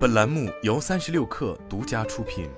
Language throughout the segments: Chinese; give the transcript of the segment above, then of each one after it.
本栏目由三十六氪独家出品。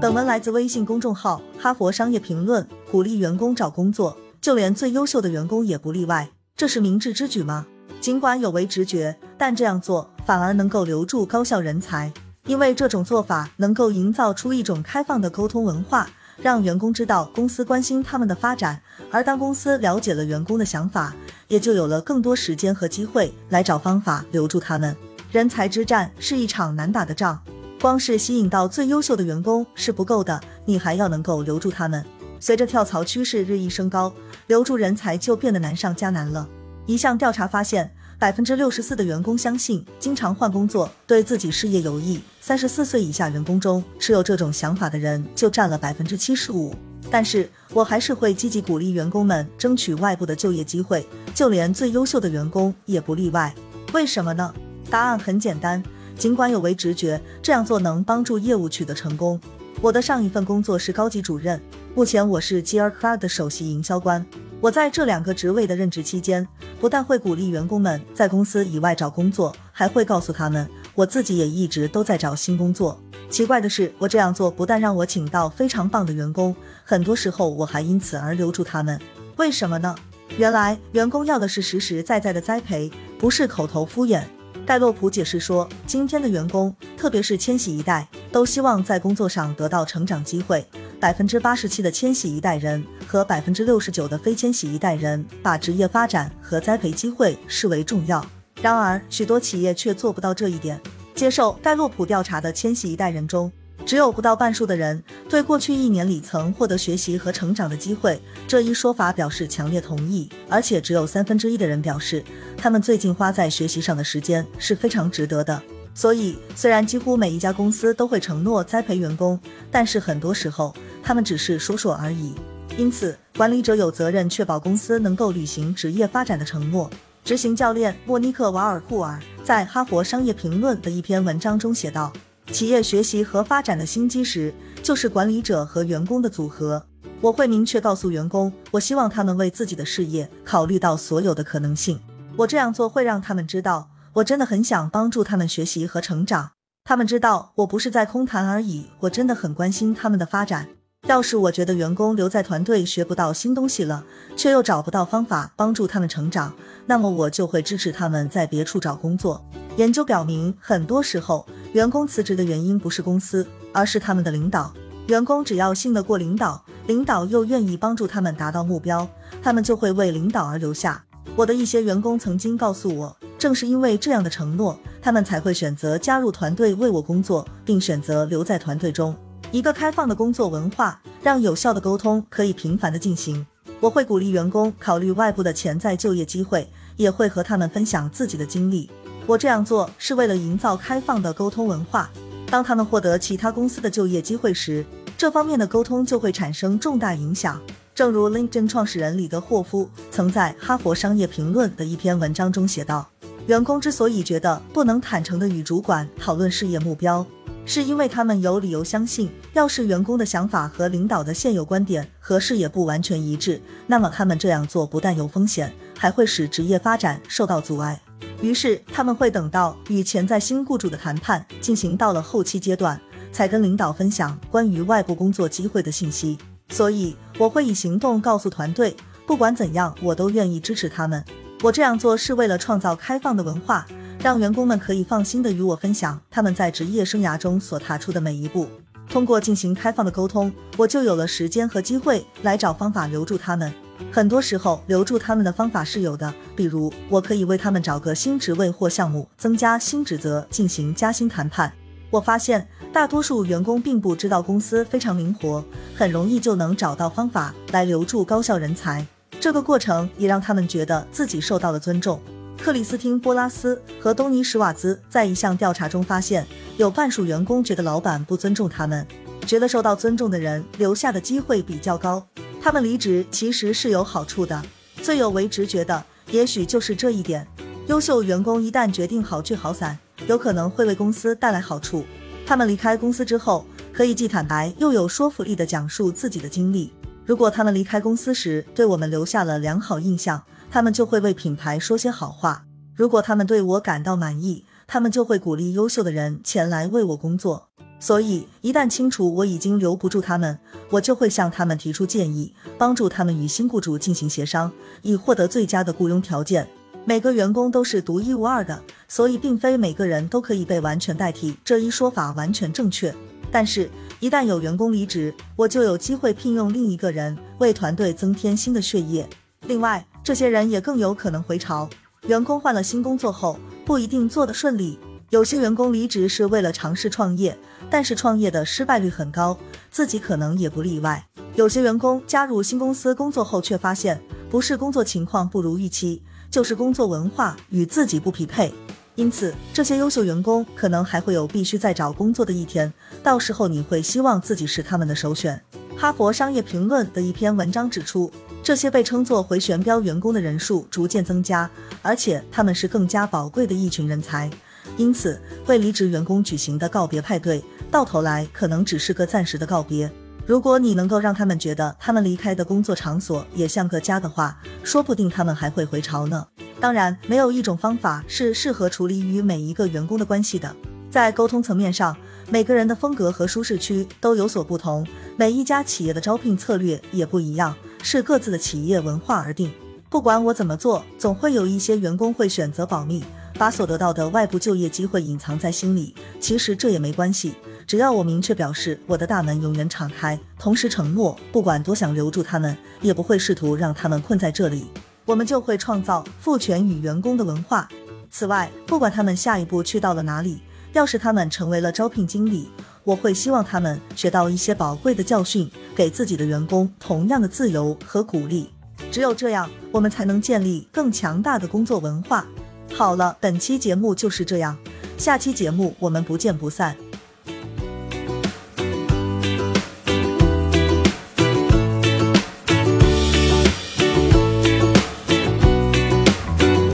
本文来自微信公众号《哈佛商业评论》，鼓励员工找工作，就连最优秀的员工也不例外。这是明智之举吗？尽管有违直觉，但这样做反而能够留住高效人才，因为这种做法能够营造出一种开放的沟通文化。让员工知道公司关心他们的发展，而当公司了解了员工的想法，也就有了更多时间和机会来找方法留住他们。人才之战是一场难打的仗，光是吸引到最优秀的员工是不够的，你还要能够留住他们。随着跳槽趋势日益升高，留住人才就变得难上加难了。一项调查发现。百分之六十四的员工相信经常换工作对自己事业有益。三十四岁以下员工中，持有这种想法的人就占了百分之七十五。但是我还是会积极鼓励员工们争取外部的就业机会，就连最优秀的员工也不例外。为什么呢？答案很简单，尽管有违直觉，这样做能帮助业务取得成功。我的上一份工作是高级主任，目前我是 g r c l a d 的首席营销官。我在这两个职位的任职期间，不但会鼓励员工们在公司以外找工作，还会告诉他们，我自己也一直都在找新工作。奇怪的是，我这样做不但让我请到非常棒的员工，很多时候我还因此而留住他们。为什么呢？原来员工要的是实实在在的栽培，不是口头敷衍。戴洛普解释说，今天的员工，特别是千禧一代，都希望在工作上得到成长机会。百分之八十七的千禧一代人和百分之六十九的非千禧一代人把职业发展和栽培机会视为重要，然而许多企业却做不到这一点。接受戴洛普调查的千禧一代人中，只有不到半数的人对过去一年里曾获得学习和成长的机会这一说法表示强烈同意，而且只有三分之一的人表示他们最近花在学习上的时间是非常值得的。所以，虽然几乎每一家公司都会承诺栽培员工，但是很多时候他们只是说说而已。因此，管理者有责任确保公司能够履行职业发展的承诺。执行教练莫尼克·瓦尔库尔在《哈佛商业评论》的一篇文章中写道：“企业学习和发展的新基石就是管理者和员工的组合。我会明确告诉员工，我希望他们为自己的事业考虑到所有的可能性。我这样做会让他们知道。”我真的很想帮助他们学习和成长，他们知道我不是在空谈而已，我真的很关心他们的发展。要是我觉得员工留在团队学不到新东西了，却又找不到方法帮助他们成长，那么我就会支持他们在别处找工作。研究表明，很多时候员工辞职的原因不是公司，而是他们的领导。员工只要信得过领导，领导又愿意帮助他们达到目标，他们就会为领导而留下。我的一些员工曾经告诉我。正是因为这样的承诺，他们才会选择加入团队为我工作，并选择留在团队中。一个开放的工作文化，让有效的沟通可以频繁的进行。我会鼓励员工考虑外部的潜在就业机会，也会和他们分享自己的经历。我这样做是为了营造开放的沟通文化。当他们获得其他公司的就业机会时，这方面的沟通就会产生重大影响。正如 LinkedIn 创始人李德霍夫曾在《哈佛商业评论》的一篇文章中写道。员工之所以觉得不能坦诚地与主管讨论事业目标，是因为他们有理由相信，要是员工的想法和领导的现有观点和事业不完全一致，那么他们这样做不但有风险，还会使职业发展受到阻碍。于是他们会等到与潜在新雇主的谈判进行到了后期阶段，才跟领导分享关于外部工作机会的信息。所以我会以行动告诉团队，不管怎样，我都愿意支持他们。我这样做是为了创造开放的文化，让员工们可以放心的与我分享他们在职业生涯中所踏出的每一步。通过进行开放的沟通，我就有了时间和机会来找方法留住他们。很多时候，留住他们的方法是有的，比如我可以为他们找个新职位或项目，增加新职责，进行加薪谈判。我发现大多数员工并不知道公司非常灵活，很容易就能找到方法来留住高效人才。这个过程也让他们觉得自己受到了尊重。克里斯汀·波拉斯和东尼·史瓦兹在一项调查中发现，有半数员工觉得老板不尊重他们，觉得受到尊重的人留下的机会比较高。他们离职其实是有好处的。最有为直觉的，也许就是这一点。优秀员工一旦决定好聚好散，有可能会为公司带来好处。他们离开公司之后，可以既坦白又有说服力地讲述自己的经历。如果他们离开公司时对我们留下了良好印象，他们就会为品牌说些好话。如果他们对我感到满意，他们就会鼓励优秀的人前来为我工作。所以，一旦清楚我已经留不住他们，我就会向他们提出建议，帮助他们与新雇主进行协商，以获得最佳的雇佣条件。每个员工都是独一无二的，所以并非每个人都可以被完全代替。这一说法完全正确。但是，一旦有员工离职，我就有机会聘用另一个人，为团队增添新的血液。另外，这些人也更有可能回潮。员工换了新工作后，不一定做得顺利。有些员工离职是为了尝试创业，但是创业的失败率很高，自己可能也不例外。有些员工加入新公司工作后，却发现不是工作情况不如预期，就是工作文化与自己不匹配。因此，这些优秀员工可能还会有必须再找工作的一天，到时候你会希望自己是他们的首选。哈佛商业评论的一篇文章指出，这些被称作回旋镖员工的人数逐渐增加，而且他们是更加宝贵的一群人才。因此，为离职员工举行的告别派对，到头来可能只是个暂时的告别。如果你能够让他们觉得他们离开的工作场所也像个家的话，说不定他们还会回潮呢。当然，没有一种方法是适合处理与每一个员工的关系的。在沟通层面上，每个人的风格和舒适区都有所不同，每一家企业的招聘策略也不一样，视各自的企业文化而定。不管我怎么做，总会有一些员工会选择保密。把所得到的外部就业机会隐藏在心里，其实这也没关系。只要我明确表示我的大门永远敞开，同时承诺，不管多想留住他们，也不会试图让他们困在这里，我们就会创造赋权与员工的文化。此外，不管他们下一步去到了哪里，要是他们成为了招聘经理，我会希望他们学到一些宝贵的教训，给自己的员工同样的自由和鼓励。只有这样，我们才能建立更强大的工作文化。好了，本期节目就是这样，下期节目我们不见不散。